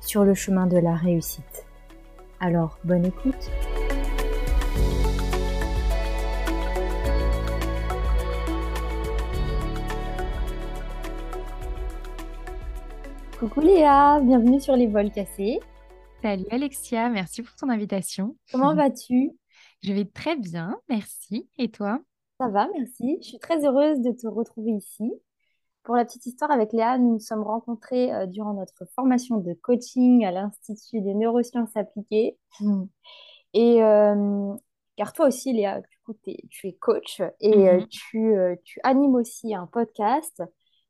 sur le chemin de la réussite. Alors, bonne écoute Coucou Léa, bienvenue sur les vols cassés. Salut Alexia, merci pour ton invitation. Comment vas-tu? Je vais très bien, merci. Et toi? Ça va, merci. Je suis très heureuse de te retrouver ici. Pour la petite histoire, avec Léa, nous nous sommes rencontrés euh, durant notre formation de coaching à l'Institut des neurosciences appliquées. Et euh, car toi aussi, Léa, du coup, tu es coach et euh, mhm. tu, tu animes aussi un podcast.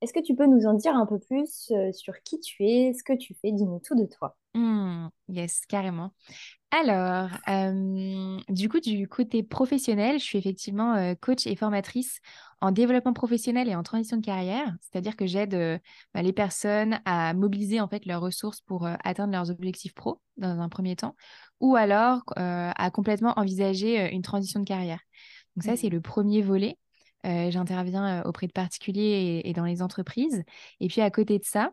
Est-ce que tu peux nous en dire un peu plus sur qui tu es, ce que tu fais? Dis-nous tout de toi. Mmh, yes, carrément. Alors, du coup, du côté professionnel, je suis effectivement coach et formatrice en développement professionnel et en transition de carrière, c'est-à-dire que j'aide bah, les personnes à mobiliser en fait leurs ressources pour atteindre leurs objectifs pro dans un premier temps, ou alors à complètement envisager une transition de carrière. Donc ça, c'est mmh. le premier volet. J'interviens auprès de particuliers et, dans les entreprises. Et puis à côté de ça,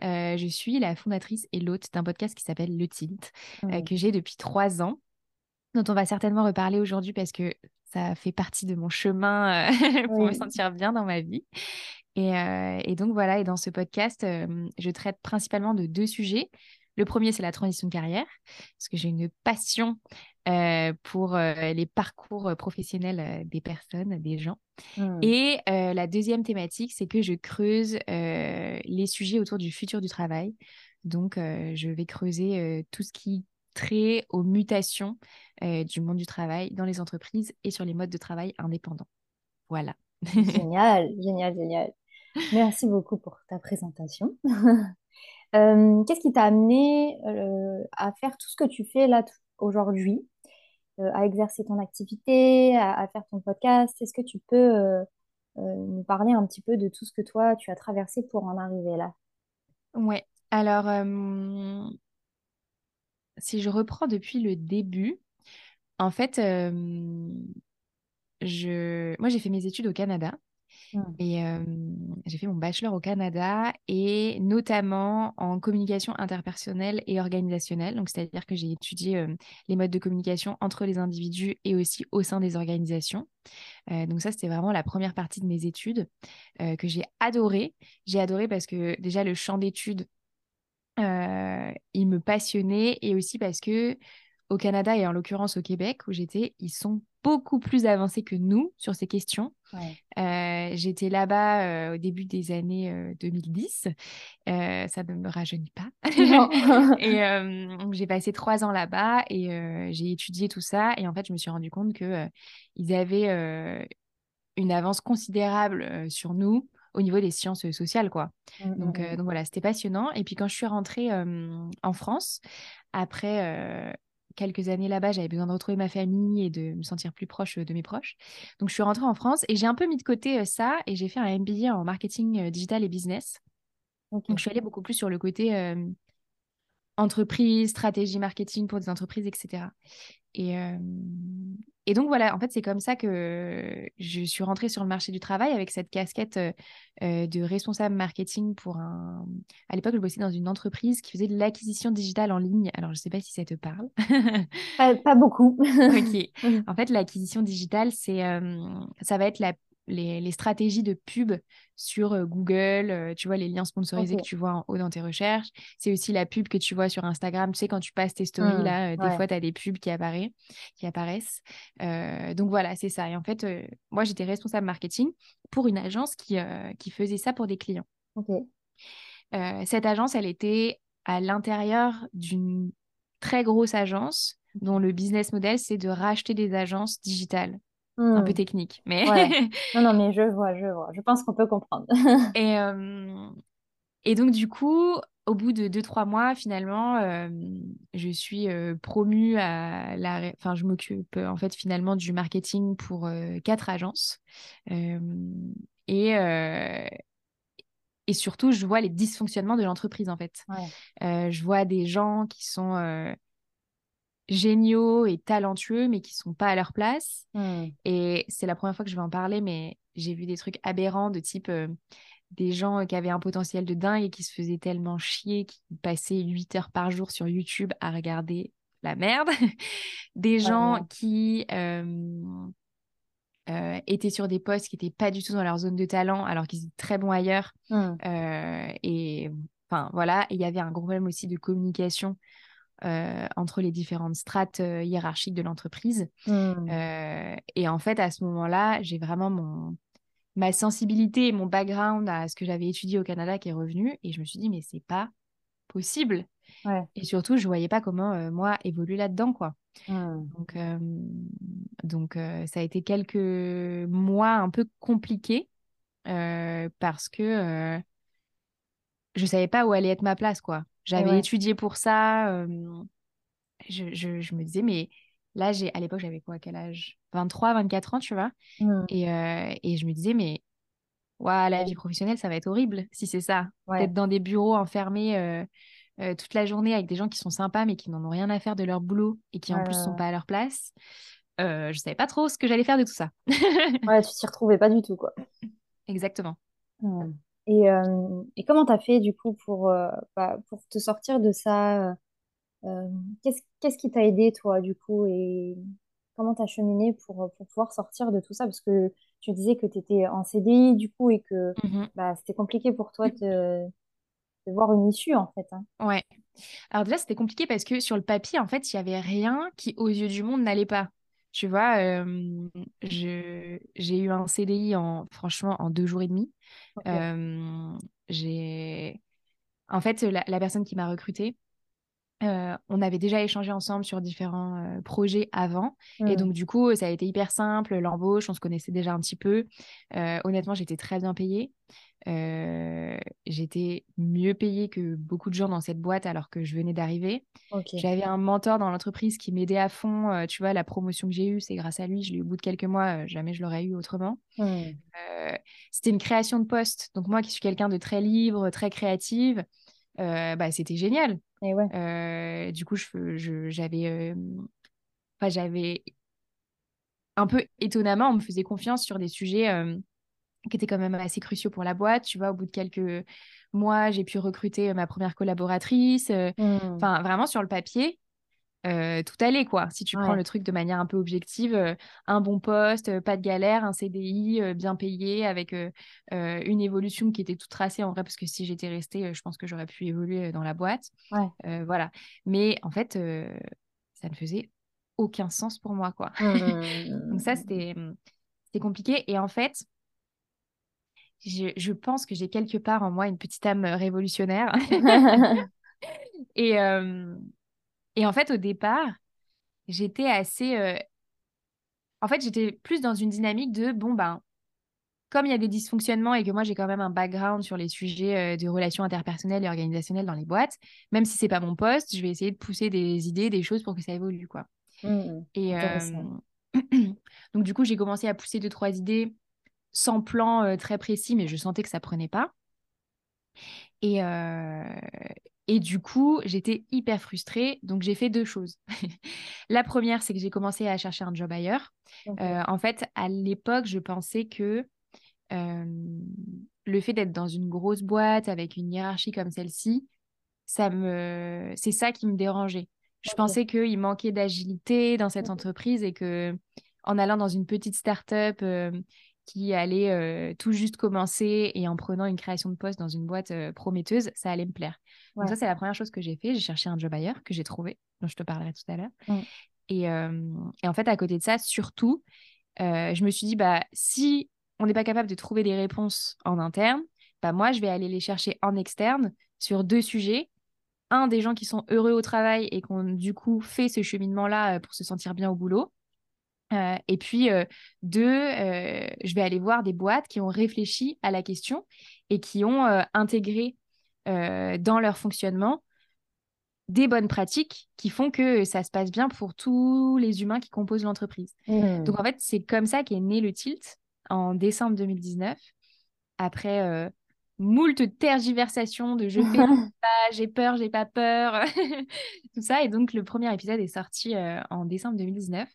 je suis la fondatrice et l'hôte d'un podcast qui s'appelle Le Tilt, mmh. que j'ai depuis trois ans, dont on va certainement reparler aujourd'hui parce que ça fait partie de mon chemin pour me sentir bien dans ma vie. Et, donc voilà, et dans ce podcast, je traite principalement de deux sujets. Le premier, c'est la transition de carrière, parce que j'ai une passion pour les parcours professionnels des personnes, des gens. Mmh. Et la deuxième thématique, c'est que je creuse les sujets autour du futur du travail. Donc, je vais creuser tout ce qui trait aux mutations du monde du travail dans les entreprises et sur les modes de travail indépendants. Voilà. Génial, génial, génial. Merci beaucoup pour ta présentation. Qu'est-ce qui t'a amené à faire tout ce que tu fais là aujourd'hui euh, à exercer ton activité, à, faire ton podcast? Est-ce que tu peux euh, euh, nous parler un petit peu de tout ce que toi, tu as traversé pour en arriver là? Ouais, alors si je reprends depuis le début, en fait, je... moi j'ai fait mes études au Canada. Mmh. Et j'ai fait mon bachelor au Canada et notamment en communication interpersonnelle et organisationnelle. Donc, c'est-à-dire que j'ai étudié les modes de communication entre les individus et aussi au sein des organisations. donc, ça, c'était vraiment la première partie de mes études que j'ai adoré. J'ai adoré parce que déjà, le champ d'études, il me passionnait et aussi parce que au Canada et en l'occurrence au Québec où j'étais, ils sont beaucoup plus avancés que nous sur ces questions. Euh, j'étais là-bas euh, au début des années 2010. Euh, ça ne me rajeunit pas. et j'ai passé trois ans là-bas et j'ai étudié tout ça. Et en fait, je me suis rendu compte qu'ils avaient une avance considérable sur nous au niveau des sciences sociales. quoi. Mmh, donc, mmh, mmh. donc voilà, c'était passionnant. Et puis quand je suis rentrée en France, après quelques années là-bas, j'avais besoin de retrouver ma famille et de me sentir plus proche de mes proches. Donc, je suis rentrée en France et j'ai un peu mis de côté ça et j'ai fait un MBA en marketing digital et business. Donc, je suis allée beaucoup plus sur le côté entreprise, stratégie marketing pour des entreprises, etc. Et, et donc voilà, en fait, c'est comme ça que je suis rentrée sur le marché du travail avec cette casquette de responsable marketing pour un. À l'époque, je bossais dans une entreprise qui faisait de l'acquisition digitale en ligne. Alors, je ne sais pas si ça te parle. pas, beaucoup. ok. En fait, l'acquisition digitale, c'est, euh, ça va être la les, stratégies de pub sur euh, Google, euh, tu vois, les liens sponsorisés que tu vois en haut dans tes recherches. C'est aussi la pub que tu vois sur Instagram. Tu sais, quand tu passes tes stories, mmh, là, euh, des fois, tu as des pubs qui, apparaissent. Qui apparaissent. donc voilà, c'est ça. Et en fait, moi, j'étais responsable marketing pour une agence qui, qui faisait ça pour des clients. cette agence, elle était à l'intérieur d'une très grosse agence dont le business model, c'est de racheter des agences digitales un peu mmh. technique. Mais... Non, non, mais je vois, je vois. Je pense qu'on peut comprendre. et, et donc, du coup, au bout de deux, trois mois, finalement, euh, je suis euh, promue à la. Enfin, je m'occupe en fait finalement du marketing pour euh, quatre agences. et, et surtout, je vois les dysfonctionnements de l'entreprise en fait. je vois des gens qui sont géniaux et talentueux, mais qui sont pas à leur place. Mmh. Et c'est la première fois que je vais en parler, mais j'ai vu des trucs aberrants de type des gens qui avaient un potentiel de dingue et qui se faisaient tellement chier, qui passaient 8 heures par jour sur YouTube à regarder la merde. des gens qui euh, euh, étaient sur des postes qui n'étaient pas du tout dans leur zone de talent alors qu'ils étaient très bons ailleurs. Mmh. Euh, et enfin voilà, il y avait un gros problème aussi de communication. Entre les différentes strates hiérarchiques de l'entreprise. Mmh. et en fait, à ce moment-là, j'ai vraiment mon, ma sensibilité et mon background à ce que j'avais étudié au Canada qui est revenu. Et je me suis dit, mais c'est pas possible. Et surtout, je voyais pas comment euh, moi évoluer là-dedans, quoi. Mmh. Donc, euh, donc euh, ça a été quelques mois un peu compliqués parce que je savais pas où allait être ma place, quoi. J'avais étudié pour ça. Je, je, je, me disais, mais Là, j'ai à l'époque, j'avais quoi, quel âge? 23, 24 ans, tu vois? Mmh. Et, euh, et, je me disais, mais ouais, la vie professionnelle, ça va être horrible si c'est ça. D'être dans des bureaux enfermés euh, toute la journée avec des gens qui sont sympas, mais qui n'en ont rien à faire de leur boulot et qui en plus sont pas à leur place. je savais pas trop ce que j'allais faire de tout ça. ouais, tu t'y retrouvais pas du tout, quoi. Exactement. Mmh. Et, et comment tu as fait, du coup, pour, bah, pour te sortir de ça euh, qu'est-ce, qui t'a aidé, toi, du coup, et comment t'as cheminé pour, pour pouvoir sortir de tout ça? Parce que tu disais que tu étais en CDI, du coup, et que mmh bah, c'était compliqué pour toi de, de, voir une issue, en fait. Hein. Ouais. Alors déjà, c'était compliqué parce que sur le papier, en fait, il n'y avait rien qui, aux yeux du monde, n'allait pas. Tu vois, euh, j'ai eu un CDI, en, franchement, en deux jours et demi. j'ai... En fait, la, la personne qui m'a recrutée, euh, on avait déjà échangé ensemble sur différents euh, projets avant. Et mmh. donc, du coup, ça a été hyper simple. L'embauche, on se connaissait déjà un petit peu. Euh, honnêtement, j'étais très bien payée. j'étais mieux payée que beaucoup de gens dans cette boîte alors que je venais d'arriver. J'avais un mentor dans l'entreprise qui m'aidait à fond. tu vois, la promotion que j'ai eue, c'est grâce à lui. Je l'ai eu au bout de quelques mois. jamais je l'aurais eu autrement. Mmh. C'était une création de poste. Donc, moi qui suis quelqu'un de très libre, très créative, bah, c'était génial. Et ouais. Euh, du coup, je, j'avais, j'avais un peu étonnamment, on me faisait confiance sur des sujets qui étaient quand même assez cruciaux pour la boîte. Tu vois, au bout de quelques mois, j'ai pu recruter ma première collaboratrice. Mmh. Vraiment sur le papier, euh, tout allait quoi. Si tu prends le truc de manière un peu objective, euh, un bon poste, euh, pas de galère, un CDI bien payé avec une évolution qui était toute tracée en vrai parce que si j'étais restée, je pense que j'aurais pu évoluer dans la boîte. voilà. Mais en fait, ça ne faisait aucun sens pour moi quoi. Mmh. Donc ça c'était c'était compliqué et en fait. Je, je pense que j'ai quelque part en moi une petite âme révolutionnaire. et, et en fait, au départ, j'étais assez. Euh, en fait, j'étais plus dans une dynamique de bon, ben, comme il y a des dysfonctionnements et que moi, j'ai quand même un background sur les sujets euh, de relations interpersonnelles et organisationnelles dans les boîtes, même si c'est pas mon poste, je vais essayer de pousser des idées, des choses pour que ça évolue, quoi. Mmh, et euh, donc, du coup, j'ai commencé à pousser deux, trois idées sans plan très précis, mais je sentais que ça prenait pas. Et, et du coup, j'étais hyper frustrée. Donc, j'ai fait deux choses. la première, c'est que j'ai commencé à chercher un job ailleurs. Euh, en fait, à l'époque, je pensais que euh, le fait d'être dans une grosse boîte avec une hiérarchie comme celle-ci, ça me... c'est ça qui me dérangeait. Je pensais qu'il manquait d'agilité dans cette entreprise et que en allant dans une petite start-up euh, qui allait euh, tout juste commencer et en prenant une création de poste dans une boîte euh, prometteuse, ça allait me plaire. Donc ça, c'est la première chose que j'ai fait. J'ai cherché un job ailleurs que j'ai trouvé, dont je te parlerai tout à l'heure. Mm. Et, euh, et, en fait, à côté de ça, surtout, je me suis dit, bah, si on n'est pas capable de trouver des réponses en interne, bah, moi, je vais aller les chercher en externe sur deux sujets. Un, des gens qui sont heureux au travail et qui ont du coup fait ce cheminement-là pour se sentir bien au boulot. Euh, et puis, euh, deux, euh, je vais aller voir des boîtes qui ont réfléchi à la question et qui ont intégré dans leur fonctionnement des bonnes pratiques qui font que ça se passe bien pour tous les humains qui composent l'entreprise. Mmh. Donc en fait, c'est comme ça qu'est né le Tilt en décembre 2019, après euh, moult tergiversations de je fais pas, j'ai peur, j'ai pas peur, tout ça. Et donc le premier épisode est sorti euh, en décembre 2019.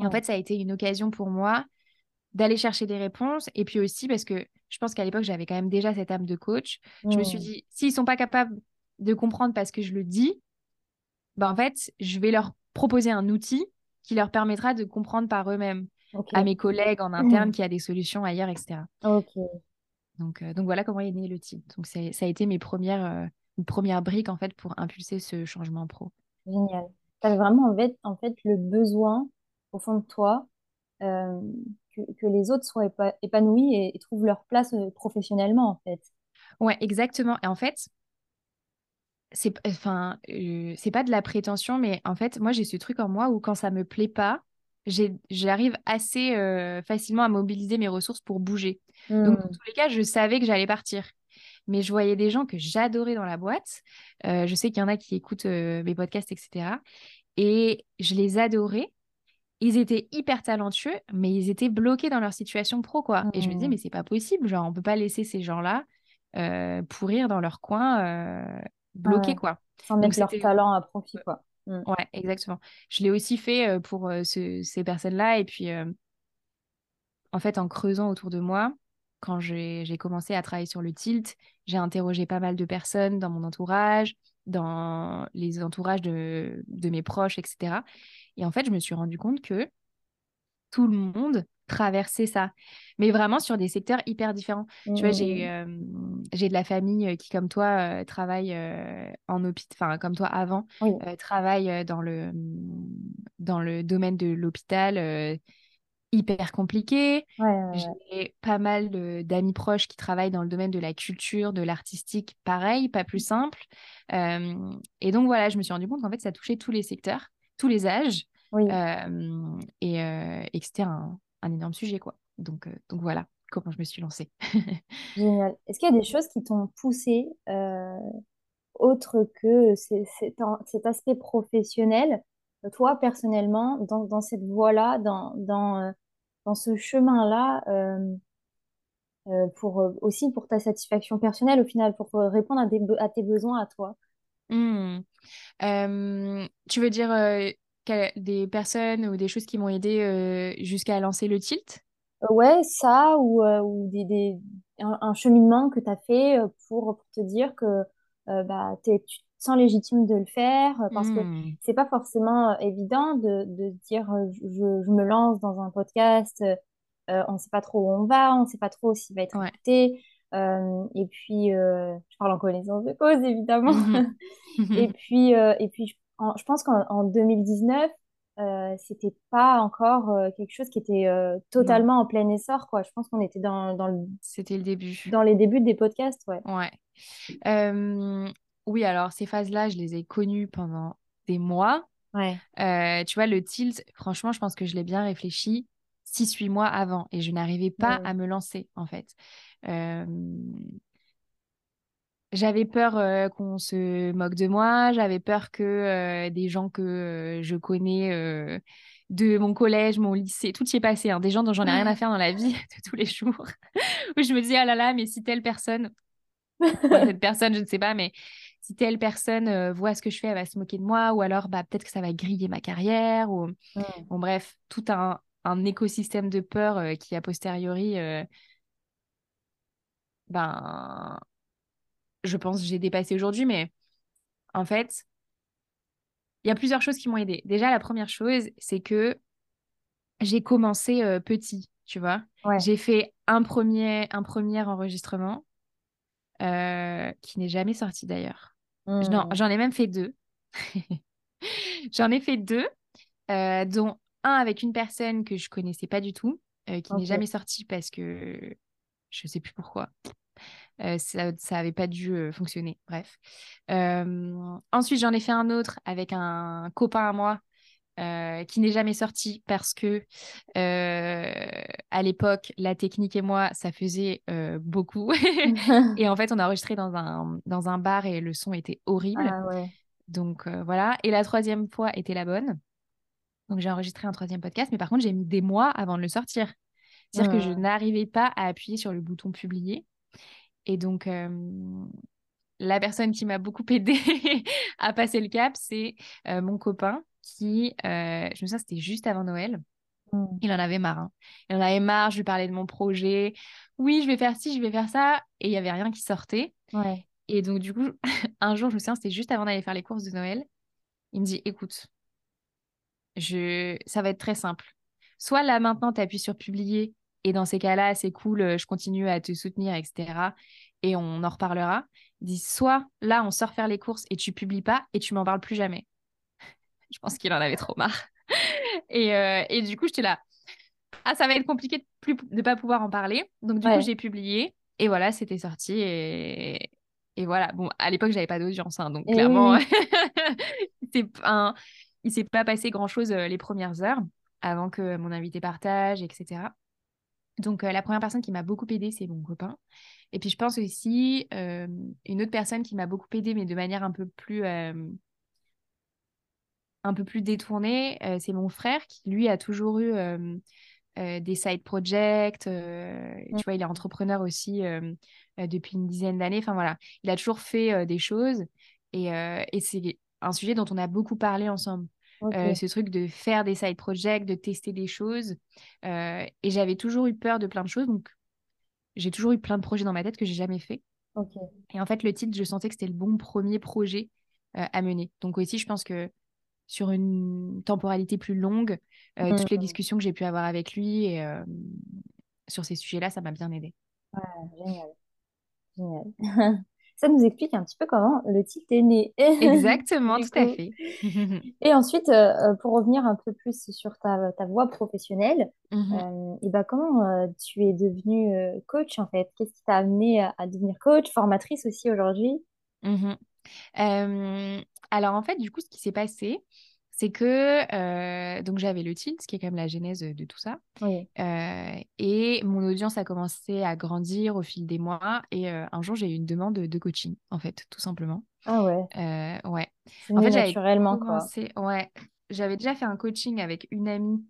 Et en fait, ça a été une occasion pour moi d'aller chercher des réponses. Et puis aussi parce que je pense qu'à l'époque, j'avais quand même déjà cette âme de coach. Je me suis mmh. dit, s'ils sont pas capables de comprendre parce que je le dis, bah en fait, je vais leur proposer un outil qui leur permettra de comprendre par eux-mêmes à mes collègues en interne qui a des solutions ailleurs, etc. Donc, euh, donc voilà comment est né le type. Donc ça a été mes premières, euh, une première brique en fait pour impulser ce changement pro. Génial. Tu avais vraiment en fait, en fait le besoin au fond de toi euh, que, que, les autres soient épanouis et, et, trouvent leur place professionnellement en fait. Ouais, exactement. Et en fait, c'est enfin euh, c'est pas de la prétention mais en fait moi j'ai ce truc en moi où quand ça me plaît pas j'arrive assez euh, facilement à mobiliser mes ressources pour bouger donc dans mmh. tous les cas je savais que j'allais partir mais je voyais des gens que j'adorais dans la boîte euh, je sais qu'il y en a qui écoutent mes podcasts etc et je les adorais ils étaient hyper talentueux mais ils étaient bloqués dans leur situation pro quoi et je me disais mmh. mais c'est pas possible genre on peut pas laisser ces gens là pourrir dans leur coin bloqué, quoi. Sans mettre leur talent à profit, quoi. Mm. Ouais, exactement. Je l'ai aussi fait euh, pour euh, ces personnes-là. Et puis, euh, en fait, en creusant autour de moi, quand j'ai commencé à travailler sur le tilt, j'ai interrogé pas mal de personnes dans mon entourage, dans les entourages de, de mes proches, etc. Et en fait, je me suis rendu compte que tout le monde traverser ça. Mais vraiment sur des secteurs hyper différents. Tu vois, j'ai mmh. j'ai de la famille qui, comme toi, euh, travaille euh, en hôpital, enfin, comme toi avant, travaille dans le, mmh, dans le domaine de l'hôpital hyper compliqué. J'ai pas mal d'amis proches qui travaillent dans le domaine de la culture, de l'artistique, pareil, pas plus simple. et donc voilà, je me suis rendu compte qu'en fait, ça touchait tous les secteurs, tous les âges. et, et que c'était un, un énorme sujet, quoi. Donc, euh, donc voilà comment je me suis lancée. Génial. Est-ce qu'il y a des choses qui t'ont poussé euh, autre que cet aspect professionnel, toi personnellement, dans, dans cette voie-là, dans, dans, euh, dans ce chemin-là, pour aussi pour ta satisfaction personnelle au final, pour répondre à, des, à tes besoins à toi mmh. Tu veux dire des personnes ou des choses qui m'ont aidé euh, jusqu'à lancer le tilt? Euh, Ouais, ça, ou, euh, ou des, des, un, cheminement que tu as fait pour, te dire que bah, tu te sens légitime de le faire, parce que mmh. c'est pas forcément évident de, de dire je, je, me lance dans un podcast, on sait pas trop où on va, on sait pas trop s'il va être écouté. et puis, je parle en connaissance de cause, évidemment. Mmh et puis, et puis je je pense qu'en 2019, euh, c'était pas encore euh, quelque chose qui était euh, totalement en plein essor, quoi. Je pense qu'on était dans, dans le... C'était le début. Dans les débuts des podcasts, ouais. Ouais. Oui, alors ces phases-là, je les ai connues pendant des mois. Ouais. tu vois, le tilt, franchement, je pense que je l'ai bien réfléchi 6-8 mois avant et je n'arrivais pas à me lancer, en fait. J'avais peur euh, qu'on se moque de moi, j'avais peur que euh, des gens que euh, je connais de mon collège, mon lycée, tout y est passé, hein, des gens dont j'en ai rien à faire dans la vie de tous les jours, où je me disais, ah là là, mais si telle personne, cette personne, je ne sais pas, mais si telle personne voit ce que je fais, elle va se moquer de moi, ou alors bah, peut-être que ça va griller ma carrière, ou mmh. bon, bref, tout un, un écosystème de peur qui, a posteriori, ben je pense, j'ai dépassé aujourd'hui, mais en fait, il y a plusieurs choses qui m'ont aidé. Déjà, la première chose, c'est que j'ai commencé euh, petit, tu vois? J'ai fait un premier, un premier enregistrement euh, qui n'est jamais sorti d'ailleurs. Non, mmh. j'en ai même fait deux. j'en ai fait deux, euh, dont un avec une personne que je connaissais pas du tout, qui n'est jamais sorti parce que je sais plus pourquoi. Euh, ça n'avait pas dû euh, fonctionner. Bref. ensuite, j'en ai fait un autre avec un copain à moi euh, qui n'est jamais sorti parce que euh, à l'époque, la technique et moi, ça faisait euh, beaucoup. et en fait, on a enregistré dans un, dans un bar et le son était horrible. Ah ouais. Donc voilà. Et la troisième fois était la bonne. Donc j'ai enregistré un troisième podcast, mais par contre, j'ai mis des mois avant de le sortir. C'est-à-dire que je n'arrivais pas à appuyer sur le bouton publier. Et donc, la personne qui m'a beaucoup aidé à passer le cap, c'est mon copain qui, euh, je me souviens, c'était juste avant Noël. Mm. Il en avait marre. Hein. Il en avait marre, je lui parlais de mon projet. Oui, je vais faire ci, je vais faire ça. Et il n'y avait rien qui sortait. Et donc, du coup, un jour, je me souviens, c'était juste avant d'aller faire les courses de Noël. Il me dit, écoute, je... ça va être très simple. Soit là, maintenant, tu appuies sur publier. Et dans ces cas-là, c'est cool, je continue à te soutenir, etc. Et on en reparlera. Il dit, soit là, on sort faire les courses et tu publies pas et tu m'en parles plus jamais. Je pense qu'il en avait trop marre. et, euh, et, du coup, j'étais là. Ah, ça va être compliqué de ne pas pouvoir en parler. Donc, du coup, j'ai publié. Et voilà, c'était sorti. Et, et voilà. Bon, à l'époque, j'avais pas d'audience. Hein, donc, clairement, c'est un... il s'est pas passé grand-chose euh, les premières heures avant que mon invité partage, etc. Donc, euh, la première personne qui m'a beaucoup aidée, c'est mon copain. Et puis, je pense aussi, une autre personne qui m'a beaucoup aidée, mais de manière un peu plus un peu plus détourné, euh, c'est mon frère qui, lui, a toujours eu euh, euh, des side projects. Tu vois, il est entrepreneur aussi depuis une dizaine d'années. Enfin, voilà, il a toujours fait des choses. Et, et c'est un sujet dont on a beaucoup parlé ensemble. ce truc de faire des side projects, de tester des choses. et j'avais toujours eu peur de plein de choses. Donc, j'ai toujours eu plein de projets dans ma tête que j'ai jamais fait. Et en fait, le titre, je sentais que c'était le bon premier projet à mener. Donc aussi, je pense que sur une temporalité plus longue, euh, toutes les mmh. discussions que j'ai pu avoir avec lui et, euh, sur ces sujets-là, ça m'a bien aidé. génial. Génial. ça nous explique un petit peu comment le titre est né. Exactement, tout à fait. et ensuite, euh, pour revenir un peu plus sur ta, ta voie professionnelle, mmh et ben comment tu es devenue coach en fait? Qu'est-ce qui t'a amené à, devenir coach, formatrice aussi aujourd'hui? Mmh alors en fait, du coup, ce qui s'est passé, c'est que euh, donc j'avais le tilt, qui est quand même la genèse de tout ça. Euh, et mon audience a commencé à grandir au fil des mois. Et euh, un jour, j'ai eu une demande de coaching, en fait, tout simplement. Ah ouais. ouais. En fait, naturellement commencé... quoi. Ouais. J'avais déjà fait un coaching avec une amie.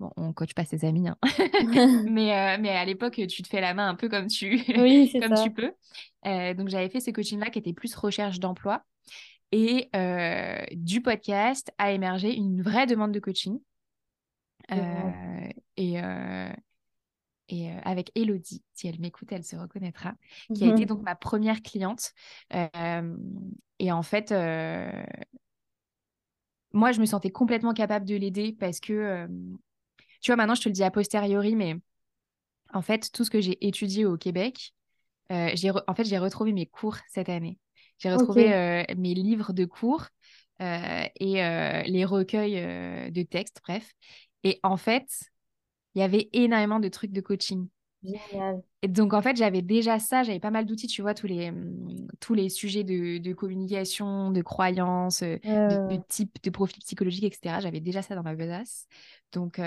Bon, on coach pas ses amis, hein. mais, mais à l'époque, tu te fais la main un peu comme tu, comme tu peux. donc, j'avais fait ce coaching-là qui était plus recherche d'emploi. Et euh, du podcast a émergé une vraie demande de coaching. Euh, et, euh, et avec Elodie, si elle m'écoute, elle se reconnaîtra, qui a été mhm. donc ma première cliente. et en fait, moi, je me sentais complètement capable de l'aider parce que, tu vois, maintenant, je te le dis a posteriori, mais en fait, tout ce que j'ai étudié au Québec, j'ai en fait, j'ai retrouvé mes cours cette année. J'ai retrouvé euh, mes livres de cours euh, et euh, les recueils de textes, bref. Et en fait, il y avait énormément de trucs de coaching. Génial. Et donc, en fait, j'avais déjà ça, j'avais pas mal d'outils, tu vois, tous les, mmh, tous les sujets de, de communication, de croyances, de, type de profil psychologique, etc. J'avais déjà ça dans ma besace. Donc,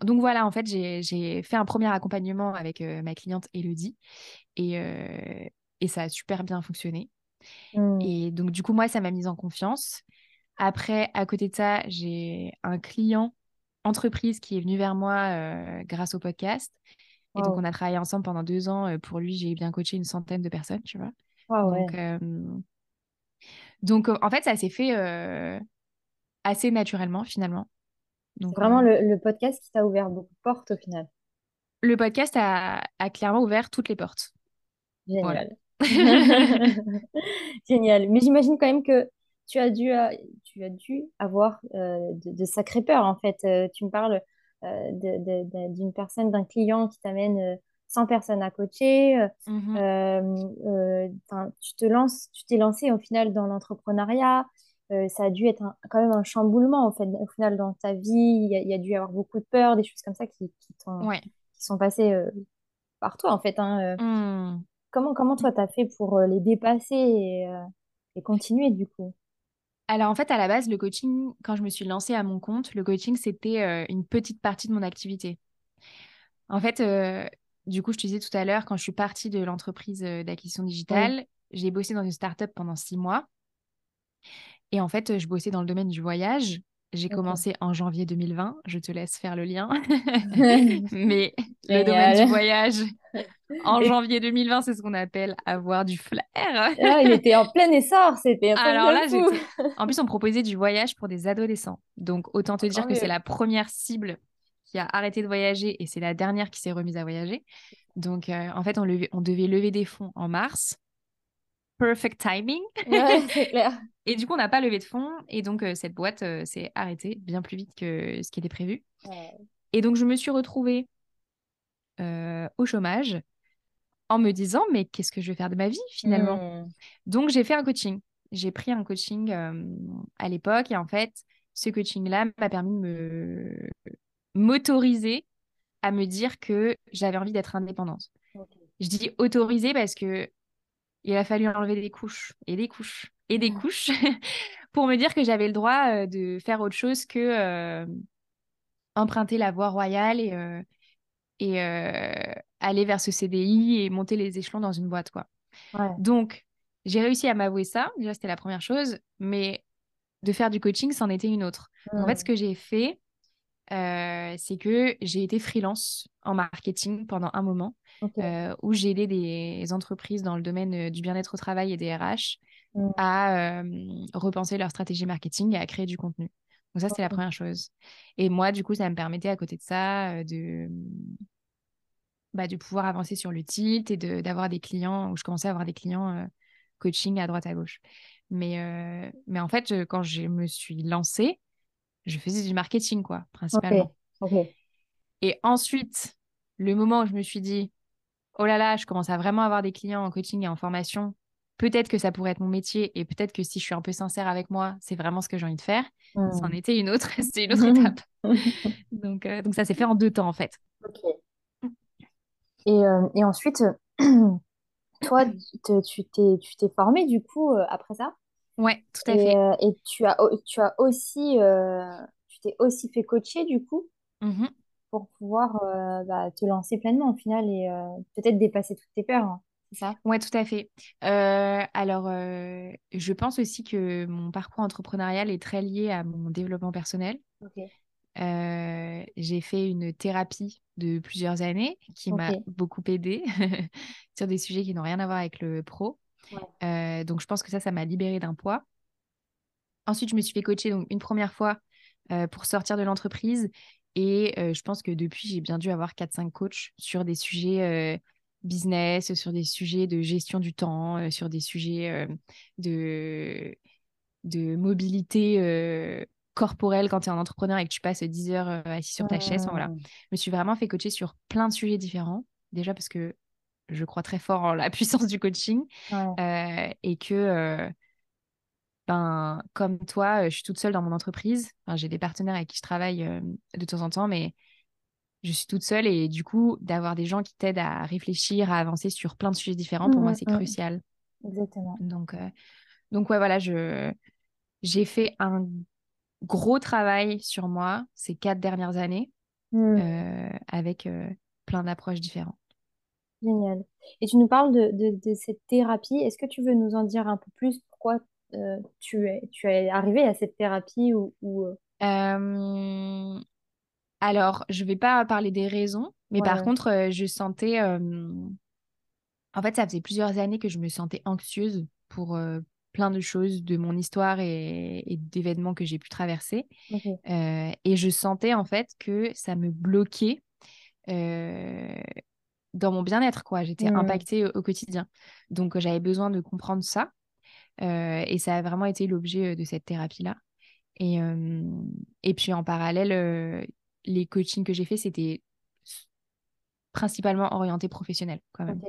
donc voilà, en fait, j'ai fait un premier accompagnement avec ma cliente Elodie et, et ça a super bien fonctionné. Mmh. Et donc, du coup, moi, ça m'a mise en confiance. Après, à côté de ça, j'ai un client entreprise qui est venu vers moi euh, grâce au podcast. Et donc, on a travaillé ensemble pendant deux ans. Euh, pour lui, j'ai bien coaché une centaine de personnes, tu vois. donc, euh, donc, en fait, ça s'est fait assez naturellement, finalement. Donc, vraiment le, podcast qui t'a ouvert beaucoup de portes au final. Le podcast a, a clairement ouvert toutes les portes. Génial. Génial. Mais j'imagine quand même que tu as dû, euh, tu as dû avoir euh, de, sacrées peurs, en fait. Euh, tu me parles d'une personne, d'un client qui t'amène 100 personnes à coacher. Mm-hmm. tu te lances, tu t'es lancé au final dans l'entrepreneuriat. ça a dû être quand même un chamboulement au, fait, au final dans ta vie. Il y, a, dû y avoir beaucoup de peurs, des choses comme ça qui, qui, qui sont passées par toi, en fait. Hein, mm. Comment, comment toi, tu as fait pour euh, les dépasser et, euh, et continuer du coup? Alors en fait, à la base, le coaching, quand je me suis lancée à mon compte, le coaching, c'était euh, une petite partie de mon activité. En fait, euh, du coup, je te disais tout à l'heure, quand je suis partie de l'entreprise d'acquisition digitale, j'ai bossé dans une startup pendant six mois. Et en fait, je bossais dans le domaine du voyage. J'ai commencé en janvier 2020. Je te laisse faire le lien. Mais le domaine du voyage, en janvier 2020, c'est ce qu'on appelle avoir du flair. Ah, il était en plein essor, c'était Alors là, en plus, on proposait du voyage pour des adolescents. Donc, autant te dire que c'est la première cible qui a arrêté de voyager et c'est la dernière qui s'est remise à voyager. Donc, euh, en fait, on, on devait lever des fonds en mars perfect timing. c'est clair. et du coup, on n'a pas levé de fonds. Et donc, euh, cette boîte euh, s'est arrêtée bien plus vite que ce qui était prévu. Et donc, je me suis retrouvée euh, au chômage en me disant, mais qu'est-ce que je vais faire de ma vie finalement? Hmm. Donc, j'ai fait un coaching. J'ai pris un coaching à l'époque. Et en fait, ce coaching-là m'a permis de me m'autoriser à me dire que j'avais envie d'être indépendante. Je dis autoriser parce que il a fallu enlever des couches et des couches et des mmh. couches pour me dire que j'avais le droit euh, de faire autre chose que euh, emprunter la voie royale et, euh, et aller vers ce CDI et monter les échelons dans une boîte. quoi. Donc, j'ai réussi à m'avouer ça. Déjà, c'était la première chose. Mais de faire du coaching, c'en était une autre. En fait, ce mmh. que j'ai fait, c'est que j'ai été freelance en marketing pendant un moment. Euh, où j'ai aidé des entreprises dans le domaine euh, du bien-être au travail et des RH mmh. à euh, repenser leur stratégie marketing et à créer du contenu. Donc ça, c'était la première chose. Et moi, du coup, ça me permettait à côté de ça de, bah, de pouvoir avancer sur le tilt et d'avoir des clients, où je commençais à avoir des clients coaching à droite à gauche. Mais, mais en fait, quand je me suis lancée, je faisais du marketing, quoi, principalement. Et ensuite, le moment où je me suis dit, oh là là, je commence à vraiment avoir des clients en coaching et en formation. Peut-être que ça pourrait être mon métier et peut-être que si je suis un peu sincère avec moi, c'est vraiment ce que j'ai envie de faire. C'en mmh. était une autre, c'était une autre étape. donc, euh, donc ça s'est fait en deux temps en fait. Et, euh, et ensuite, toi, tu t'es, tu t'es formé du coup euh, après ça? Ouais, tout à fait. et tu as, tu as aussi, tu t'es aussi fait coacher du coup mmh pour pouvoir euh, bah, te lancer pleinement au final et euh, peut-être dépasser toutes tes peurs. Hein, c'est ça? Ouais, tout à fait. Euh, alors, je pense aussi que mon parcours entrepreneurial est très lié à mon développement personnel. j'ai fait une thérapie de plusieurs années qui m'a beaucoup aidée sur des sujets qui n'ont rien à voir avec le pro. Donc, je pense que ça, ça m'a libérée d'un poids. Ensuite, je me suis fait coacher donc, une première fois pour sortir de l'entreprise et je pense que depuis, j'ai bien dû avoir 4-5 coachs sur des sujets business, sur des sujets de gestion du temps, sur des sujets de, de mobilité corporelle quand tu es un entrepreneur et que tu passes 10 heures assis sur ta chaise. voilà. Je me suis vraiment fait coacher sur plein de sujets différents. Déjà parce que je crois très fort en la puissance du coaching et que ben, comme toi, euh, je suis toute seule dans mon entreprise. j'ai des partenaires avec qui je travaille euh, de temps en temps, mais je suis toute seule et du coup, d'avoir des gens qui t'aident à réfléchir, à avancer sur plein de sujets différents, pour moi, mmh, c'est mmh. crucial. Exactement. Donc, euh, donc ouais, voilà, je, j'ai fait un gros travail sur moi ces quatre dernières années mmh. avec plein d'approches différentes. Génial. Et tu nous parles de, de, de cette thérapie. Est-ce que tu veux nous en dire un peu plus? Pourquoi euh, tu, es, tu es arrivé à cette thérapie ou, euh? Euh, Alors, je vais pas parler des raisons, mais par contre, je sentais... En fait, ça faisait plusieurs années que je me sentais anxieuse pour plein de choses de mon histoire et, d'événements que j'ai pu traverser. et je sentais en fait que ça me bloquait dans mon bien-être, quoi. J'étais mmh. impactée au, quotidien. Donc, j'avais besoin de comprendre ça. Euh, et ça a vraiment été l'objet euh, de cette thérapie-là. Et, et puis en parallèle, euh, les coachings que j'ai fait, c'était principalement orienté professionnel quand même.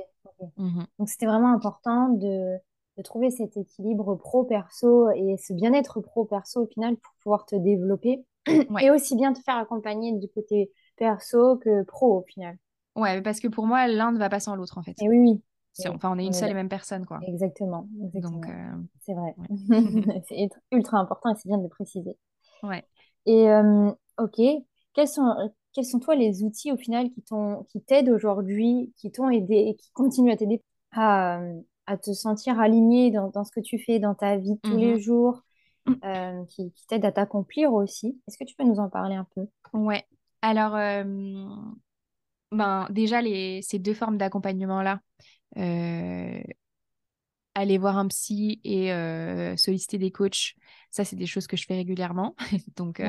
Mmh Donc c'était vraiment important de, de, trouver cet équilibre pro-perso et ce bien-être pro-perso au final pour pouvoir te développer et aussi bien te faire accompagner du côté perso que pro au final. Ouais, parce que pour moi, l'un ne va pas sans l'autre en fait. Et oui, oui. enfin, on est une seule et même personne, quoi. Exactement. Donc, c'est vrai. c'est ultra important et c'est bien de le préciser. Ouais. Et ok, quels sont, quels sont toi les outils au final qui t'ont, qui t'aident aujourd'hui, qui t'ont aidé et qui continuent à t'aider à, à, te sentir aligné dans, dans, ce que tu fais dans ta vie tous les mmh jours, euh, qui, qui t'aident à t'accomplir aussi? Est-ce que tu peux nous en parler un peu? Ouais. Alors, ben, déjà, les, ces deux formes d'accompagnement-là, euh, aller voir un psy et euh, solliciter des coachs, ça, c'est des choses que je fais régulièrement. Donc,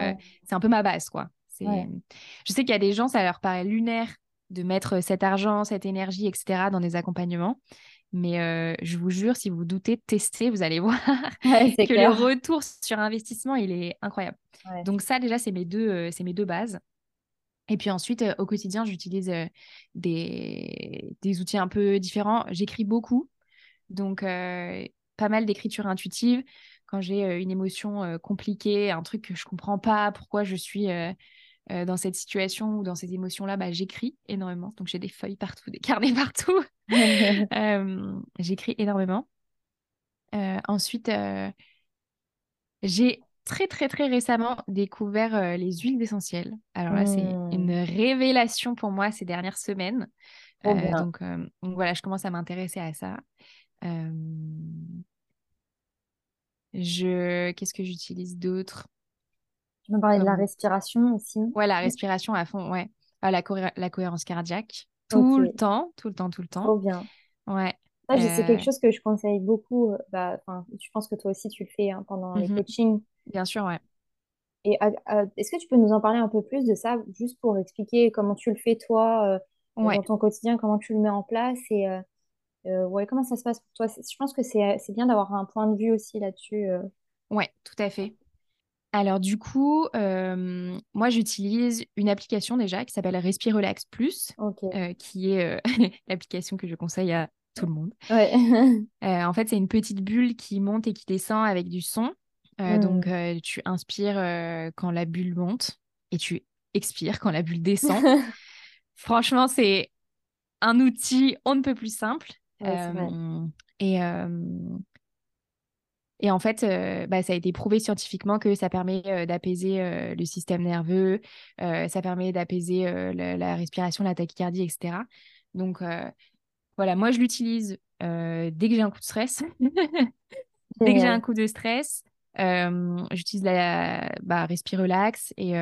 c'est un peu ma base, quoi. Je sais qu'il y a des gens, ça leur paraît lunaire de mettre cet argent, cette énergie, etc., dans des accompagnements. Mais euh, je vous jure, si vous doutez, testez, vous allez voir que le retour sur investissement, il est incroyable. Donc ça, déjà, c'est mes, deux, euh, mes deux bases. Et puis ensuite, euh, au quotidien, j'utilise des, des, outils un peu différents. J'écris beaucoup, donc pas mal d'écriture intuitive. Quand j'ai une émotion compliquée, un truc que je comprends pas, pourquoi je suis euh, dans cette situation ou dans ces émotions-là, bah, j'écris énormément. Donc j'ai des feuilles partout, des carnets partout. Euh, j'écris énormément. Euh, ensuite, j'ai très très très récemment découvert les huiles essentielles. Alors là, c'est une mmh. révélation pour moi ces dernières semaines. donc, donc, voilà, je commence à m'intéresser à ça. Je... Qu'est-ce que j'utilise d'autre? Tu me parlais de la respiration aussi? Ouais, la respiration à fond, ouais. Ah, la, la cohérence cardiaque. Tout le temps, tout le temps, tout le temps. Trop bien. Ouais. C'est quelque euh chose que je conseille beaucoup. Euh, bah, je pense que toi aussi, tu le fais hein, pendant les mmh coachings. Bien sûr, ouais. Et est-ce que tu peux nous en parler un peu plus de ça, juste pour expliquer comment tu le fais toi, euh, dans ton quotidien, comment tu le mets en place et ouais, comment ça se passe pour toi? Je pense que c'est bien d'avoir un point de vue aussi là-dessus. Ouais, tout à fait. Alors du coup, euh, moi j'utilise une application déjà qui s'appelle Respire Relax Plus, euh, qui est euh, l'application que je conseille à tout le monde. en fait, c'est une petite bulle qui monte et qui descend avec du son. Donc hmm. tu inspires quand la bulle monte et tu expires quand la bulle descend. Franchement, c'est un outil on ne peut plus simple. et et en fait, euh, bah, ça a été prouvé scientifiquement que ça permet euh, d'apaiser euh, le système nerveux, ça permet d'apaiser la, respiration, la tachycardie, etc. Donc voilà, moi je l'utilise dès que j'ai un coup de stress. dès que j'ai un coup de stress, j'utilise la bah, Respire Relax et,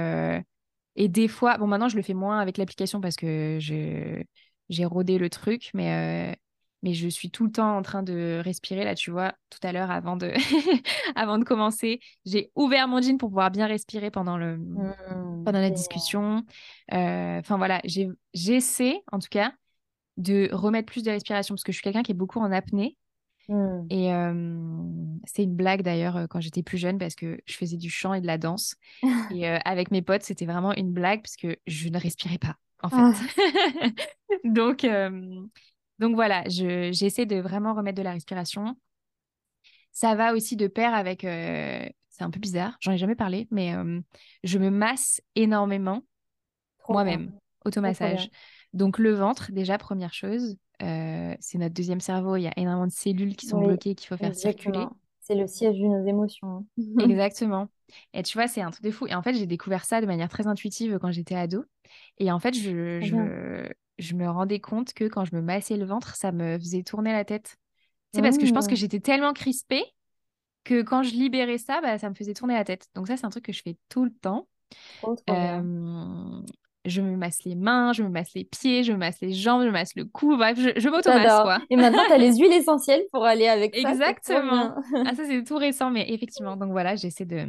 et des fois, bon maintenant je le fais moins avec l'application parce que j'ai rodé le truc, mais mais je suis tout le temps en train de respirer. Là, tu vois, tout à l'heure, avant de, avant de commencer, j'ai ouvert mon jean pour pouvoir bien respirer pendant, le, mmh, pendant la discussion. Euh, enfin, voilà, j'essaie, en tout cas, de remettre plus de respiration parce que je suis quelqu'un qui est beaucoup en apnée. Mmh. Et c'est une blague d'ailleurs quand j'étais plus jeune parce que je faisais du chant et de la danse. et euh, avec mes potes, c'était vraiment une blague parce que je ne respirais pas, en fait. Ah. Donc, donc voilà, j'essaie de vraiment remettre de la respiration. Ça va aussi de pair avec, c'est un peu bizarre, j'en ai jamais parlé, mais je me masse énormément moi-même, automassage. Donc le ventre, déjà, première chose, euh, c'est notre deuxième cerveau, il y a énormément de cellules qui sont bloquées qu'il faut faire circuler. C'est le siège de nos émotions. Hein. exactement. Et tu vois, c'est un truc de fou. Et en fait, j'ai découvert ça de manière très intuitive quand j'étais ado. Et en fait, je, je me rendais compte que quand je me massais le ventre, ça me faisait tourner la tête. C'est parce que je pense que mmh. j'étais tellement crispée que quand je libérais ça, bah, ça me faisait tourner la tête. Donc ça, c'est un truc que je fais tout le temps. Je me masse les mains, je me masse les pieds, je me masse les jambes, je me masse le cou. Bref, je, je m'automasse, quoi. Et maintenant, tu as les huiles essentielles pour aller avec ça. Exactement. ah, ça, c'est tout récent, mais effectivement. Donc voilà, j'essaie de...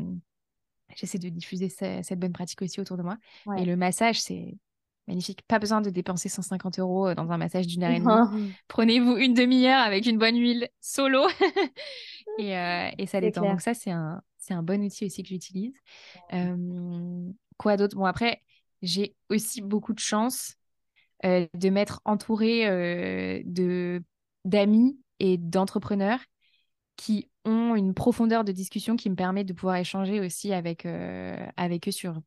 J'essaie de diffuser cette bonne pratique aussi autour de moi. Et le massage, c'est Magnifique. Pas besoin de dépenser 150 euros euh, dans un massage d'une heure et demie. Prenez-vous une demi-heure avec une bonne huile solo et, euh, et, ça détend. Donc ça, c'est un, c'est un bon outil aussi que j'utilise. quoi d'autre? Bon, après, j'ai aussi beaucoup de chance euh, de m'être entourée de, d'amis et d'entrepreneurs qui ont une profondeur de discussion qui me permet de pouvoir échanger aussi avec, avec eux sur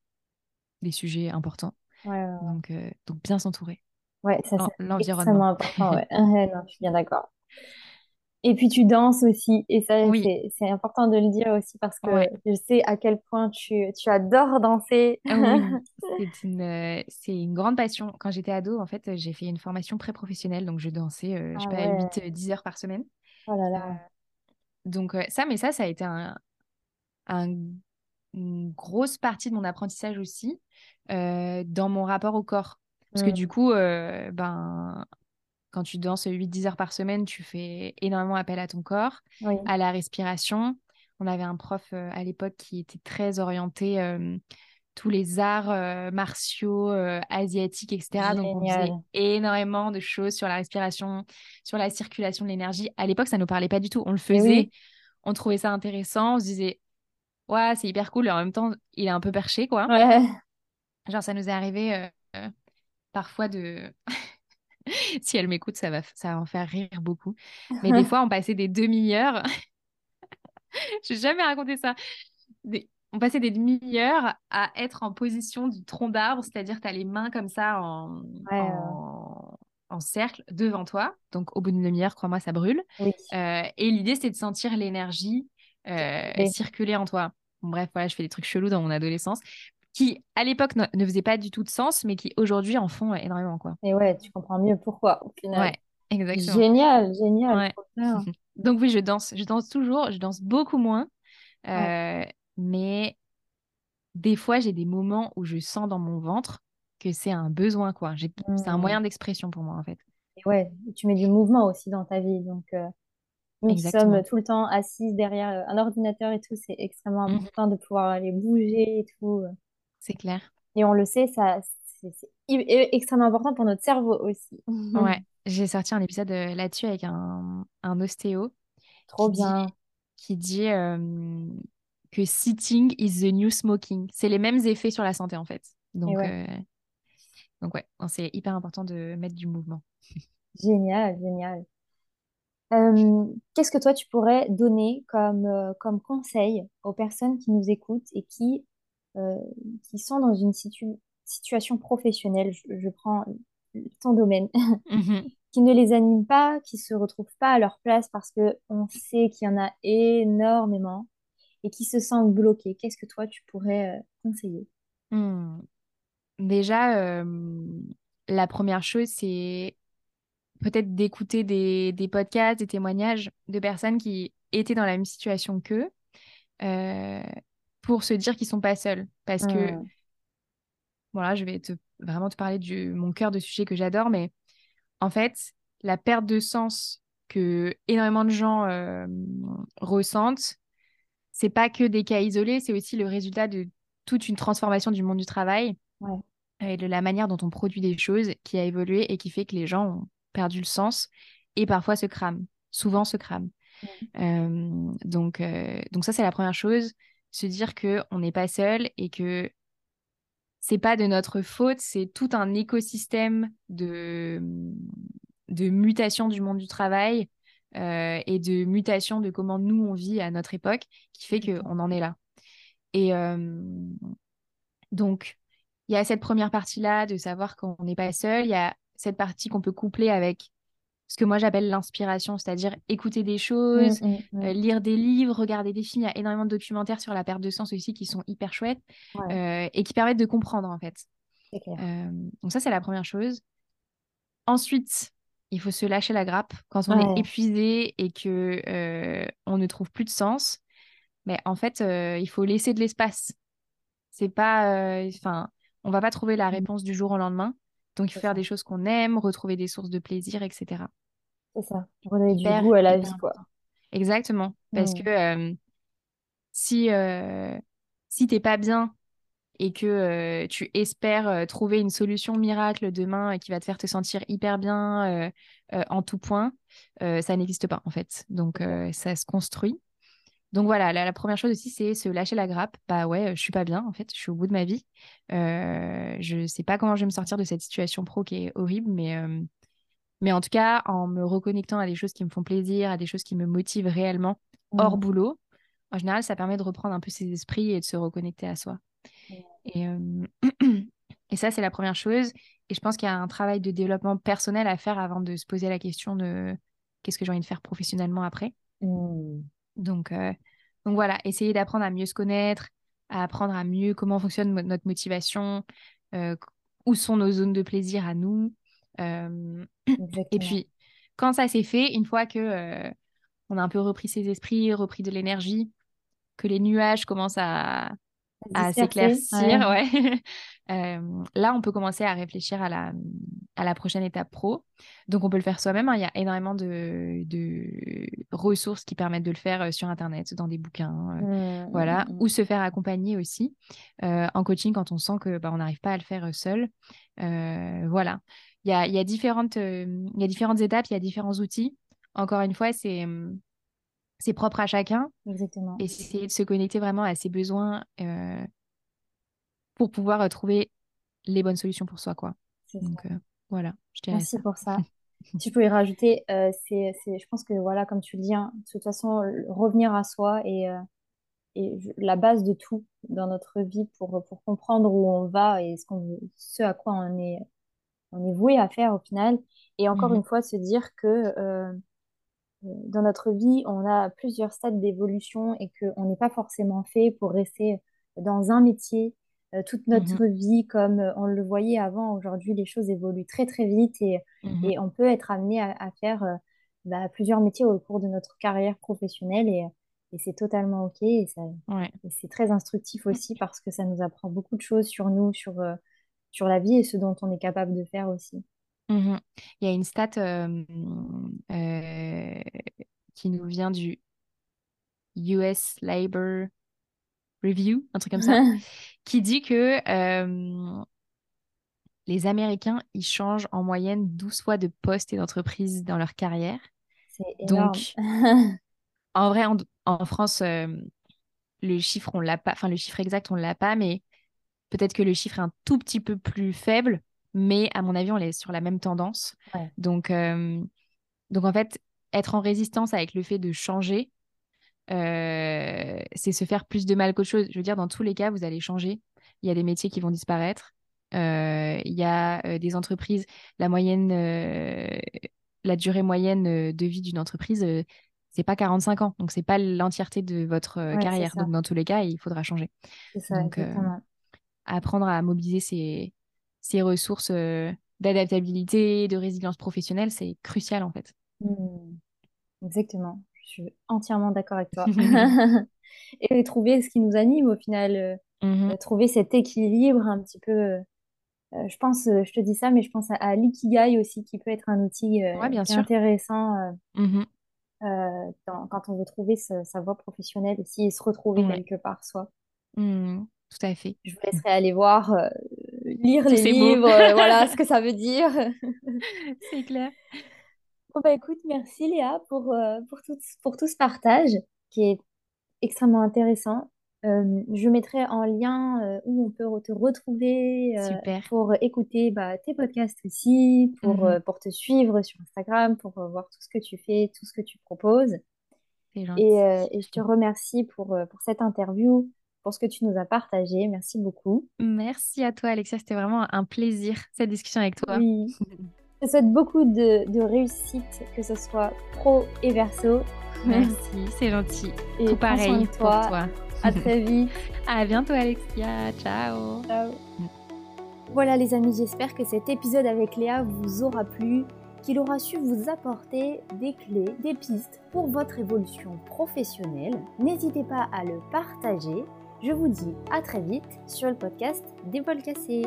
des sujets importants. Donc, euh, donc bien s'entourer. Ouais, ça c'est extrêmement important. Ouais. non, je suis bien d'accord. Et puis tu danses aussi, et ça oui. c'est important de le dire aussi parce que je sais à quel point tu, tu adores danser. Oui, c'est une, euh, une grande passion. Quand j'étais ado, en fait, j'ai fait une formation pré-professionnelle, donc je dansais, euh, je sais ah pas, 8-10 heures par semaine. Oh là là. Euh, donc ça, mais ça, ça a été un, un, une grosse partie de mon apprentissage aussi dans mon rapport au corps. Parce que mmh. du coup, ben, quand tu danses 8-10 heures par semaine, tu fais énormément appel à ton corps, à la respiration. On avait un prof euh, à l'époque qui était très orienté euh, tous les arts euh, martiaux asiatiques, etc. Donc on faisait énormément de choses sur la respiration, sur la circulation de l'énergie. À l'époque, ça ne nous parlait pas du tout. On le faisait, on trouvait ça intéressant, on se disait ouais, c'est hyper cool et en même temps, il est un peu perché quoi. Genre ça nous est arrivé parfois de si elle m'écoute, ça va, ça va en faire rire beaucoup. Mais des fois, on passait des demi-heures. Je n'ai jamais raconté ça. On passait des demi-heures à être en position du tronc d'arbre, c'est-à-dire tu as les mains comme ça en... en... cercle devant toi. Donc, au bout d'une demi-heure, crois-moi, ça brûle. Euh, et l'idée, c'est de sentir l'énergie euh, circuler en toi. bref, voilà, je fais des trucs chelous dans mon adolescence qui à l'époque ne, ne faisaient pas du tout de sens, mais qui aujourd'hui en font énormément. Quoi. Et ouais, tu comprends mieux pourquoi au final. Ouais, exactement. Génial, génial. Donc oui, je danse. Je danse toujours. Je danse beaucoup moins. Euh, mais des fois, j'ai des moments où je sens dans mon ventre que c'est un besoin, quoi. C'est un mmh. moyen d'expression pour moi, en fait. Et ouais, tu mets du mouvement aussi dans ta vie. Donc, euh, nous sommes tout le temps assis derrière euh, un ordinateur et tout, c'est extrêmement mmh important de pouvoir aller bouger et tout. C'est clair. Et on le sait, ça, c'est extrêmement important pour notre cerveau aussi. Ouais, j'ai sorti un épisode euh, là-dessus avec un, un ostéo. Trop bien. qui dit euh, que sitting is the new smoking. C'est les mêmes effets sur la santé en fait. Donc, ouais. Euh, donc ouais, c'est hyper important de mettre du mouvement. Génial, génial. Qu'est-ce que toi tu pourrais donner comme, comme conseil aux personnes qui nous écoutent et qui euh, qui sont dans une situation professionnelle, je, prends ton domaine, mhm. qui ne les animent pas, qui se retrouvent pas à leur place parce que on sait qu'il y en a énormément et qui se sentent bloqués. Qu'est-ce que toi tu pourrais euh, conseiller? Hmm. Déjà, euh, la première chose, c'est peut-être d'écouter des, des, podcasts, des témoignages de personnes qui étaient dans la même situation qu'eux pour se dire qu'ils sont pas seuls. Parce que, mmh. voilà, je vais te, vraiment te parler de mon cœur de sujet que j'adore, mais en fait, la perte de sens que énormément de gens euh, ressentent, c'est pas que des cas isolés, c'est aussi le résultat de toute une transformation du monde du travail et de la manière dont on produit des choses qui a évolué et qui fait que les gens ont perdu le sens et parfois se crament, souvent se crament. Euh, donc, euh, donc ça, c'est la première chose se dire que on n'est pas seul et que c'est pas de notre faute, c'est tout un écosystème de, de mutation du monde du travail euh, et de mutation de comment nous on vit à notre époque qui fait qu'on en est là. Et euh, donc, il y a cette première partie-là de savoir qu'on n'est pas seul, il y a cette partie qu'on peut coupler avec ce que moi j'appelle l'inspiration, c'est-à-dire écouter des choses, mmh, mmh, euh, mmh. lire des livres, regarder des films. Il y a énormément de documentaires sur la perte de sens aussi qui sont hyper chouettes euh, et qui permettent de comprendre en fait. Euh, donc ça c'est la première chose. Ensuite, il faut se lâcher la grappe quand on est épuisé et que on ne trouve plus de sens. Mais en fait, il faut laisser de l'espace. C'est pas, enfin, on va pas trouver la réponse du jour au lendemain. Donc, il faut faire des choses qu'on aime, retrouver des sources de plaisir, etc. C'est ça, redonner du goût à la vie, quoi. Exactement. Parce mmh. que euh, si, euh, si t'es pas bien et que euh, tu espères trouver une solution miracle demain qui va te faire te sentir hyper bien en tout point, ça n'existe pas, en fait. Donc, ça se construit. Donc voilà, la, première chose aussi, c'est se lâcher la grappe. Bah ouais, je suis pas bien, en fait, je suis au bout de ma vie. Euh, je sais pas comment je vais me sortir de cette situation pro qui est horrible, mais, euh, mais en tout cas, en me reconnectant à des choses qui me font plaisir, à des choses qui me motivent réellement, hors mmh. boulot, en général, ça permet de reprendre un peu ses esprits et de se reconnecter à soi. Et, euh, et ça, c'est la première chose. et je pense qu'il y a un travail de développement personnel à faire avant de se poser la question de qu'est-ce que j'ai envie de faire professionnellement après. Mmh. Donc, euh, donc voilà, essayer d'apprendre à mieux se connaître, à apprendre à mieux comment fonctionne notre motivation, euh, où sont nos zones de plaisir à nous. Euh, et puis, quand ça s'est fait, une fois que on a un peu repris ses esprits, repris de l'énergie, que les nuages commencent à, à s'éclaircir, ouais. Euh, là, on peut commencer à réfléchir à la, à la prochaine étape pro. Donc, on peut le faire soi-même. Hein. Il y a énormément de, de, ressources qui permettent de le faire euh, sur Internet, dans des bouquins, euh, mmh, voilà, mmh, mmh. ou se faire accompagner aussi en coaching quand on sent que bah, on n'arrive pas à le faire seul. voilà. Il y a, il y, a différentes, il y a différentes étapes, il y a différents outils. Encore une fois, c'est c'est propre à chacun. Exactement. Et essayer de se connecter vraiment à ses besoins euh, pour pouvoir euh, trouver les bonnes solutions pour soi. Quoi. Donc euh, voilà, je dirais Merci pour ça. si je peux y rajouter, c'est, je pense que voilà, comme tu le dis, hein, de toute façon, revenir à soi et, et la base de tout dans notre vie pour, pour comprendre où on va et ce, qu'on, ce à quoi on est, on est voué à faire au final. Et encore mmh une fois, se dire que dans notre vie, on a plusieurs stades d'évolution et qu'on n'est pas forcément fait pour rester dans un métier euh, toute notre mhm. vie comme euh, on le voyait avant. Aujourd'hui, les choses évoluent très très vite et, mhm. et on peut être amené à, faire euh, bah, plusieurs métiers au cours de notre carrière professionnelle et, et c'est totalement OK et, c'est très instructif aussi parce que ça nous apprend beaucoup de choses sur nous, sur, sur la vie et ce dont on est capable de faire aussi. Mmh Il y a une stat qui nous vient du US Labor Review, un truc comme ça, qui dit que les Américains, ils changent en moyenne 12 fois de poste et d'entreprise dans leur carrière. C'est énorme. Donc, en vrai, en, France, le chiffre, on l'a pas, enfin, le chiffre exact, on l'a pas, mais peut-être que le chiffre est un tout petit peu plus faible mais à mon avis, on est sur la même tendance. Donc, euh, donc, en fait, être en résistance avec le fait de changer, euh, c'est se faire plus de mal qu'autre chose. Je veux dire, dans tous les cas, vous allez changer. Il y a des métiers qui vont disparaître. Euh, il y a des entreprises, la moyenne, la durée moyenne de vie d'une entreprise, c'est pas 45 ans. Donc, c'est pas l'entièreté de votre carrière. Donc, dans tous les cas, il faudra changer. C'est ça, donc, apprendre à mobiliser ses, ces ressources euh, d'adaptabilité, de résilience professionnelle, c'est crucial en fait. Mmh. Exactement, je suis entièrement d'accord avec toi. et trouver ce qui nous anime au final, euh, euh, trouver cet équilibre un petit peu. je pense, je te dis ça, mais je pense à, l'ikigai aussi, qui peut être un outil bien intéressant mmh quand on veut trouver sa voie professionnelle aussi et se retrouver quelque part soi. Tout à fait. Je vous laisserai aller voir lire les livres, euh, voilà ce que ça veut dire. C'est clair. Bon, bah écoute, merci Léa pour, euh, pour, tout, pour tout ce partage qui est extrêmement intéressant. Euh, je mettrai en lien où on peut te retrouver pour écouter bah, tes podcasts aussi, pour, mhm. pour te suivre sur Instagram, pour voir tout ce que tu fais, tout ce que tu proposes. Et, et, je te remercie pour, pour cette interview pour ce que tu nous as partagé. Merci beaucoup. Merci à toi, Alexia. C'était vraiment un plaisir, cette discussion avec toi. Oui. Je te souhaite beaucoup de, réussite, que ce soit pro et verso. Merci, c'est gentil. Et Tout pareil pour toi. À très vite. à bientôt, Alexia. Ciao. Ciao. Voilà, les amis, j'espère que cet épisode avec Léa vous aura plu qu'il aura su vous apporter des clés, des pistes pour votre évolution professionnelle. N'hésitez pas à le partager je vous dis à très vite sur le podcast des vols cassés.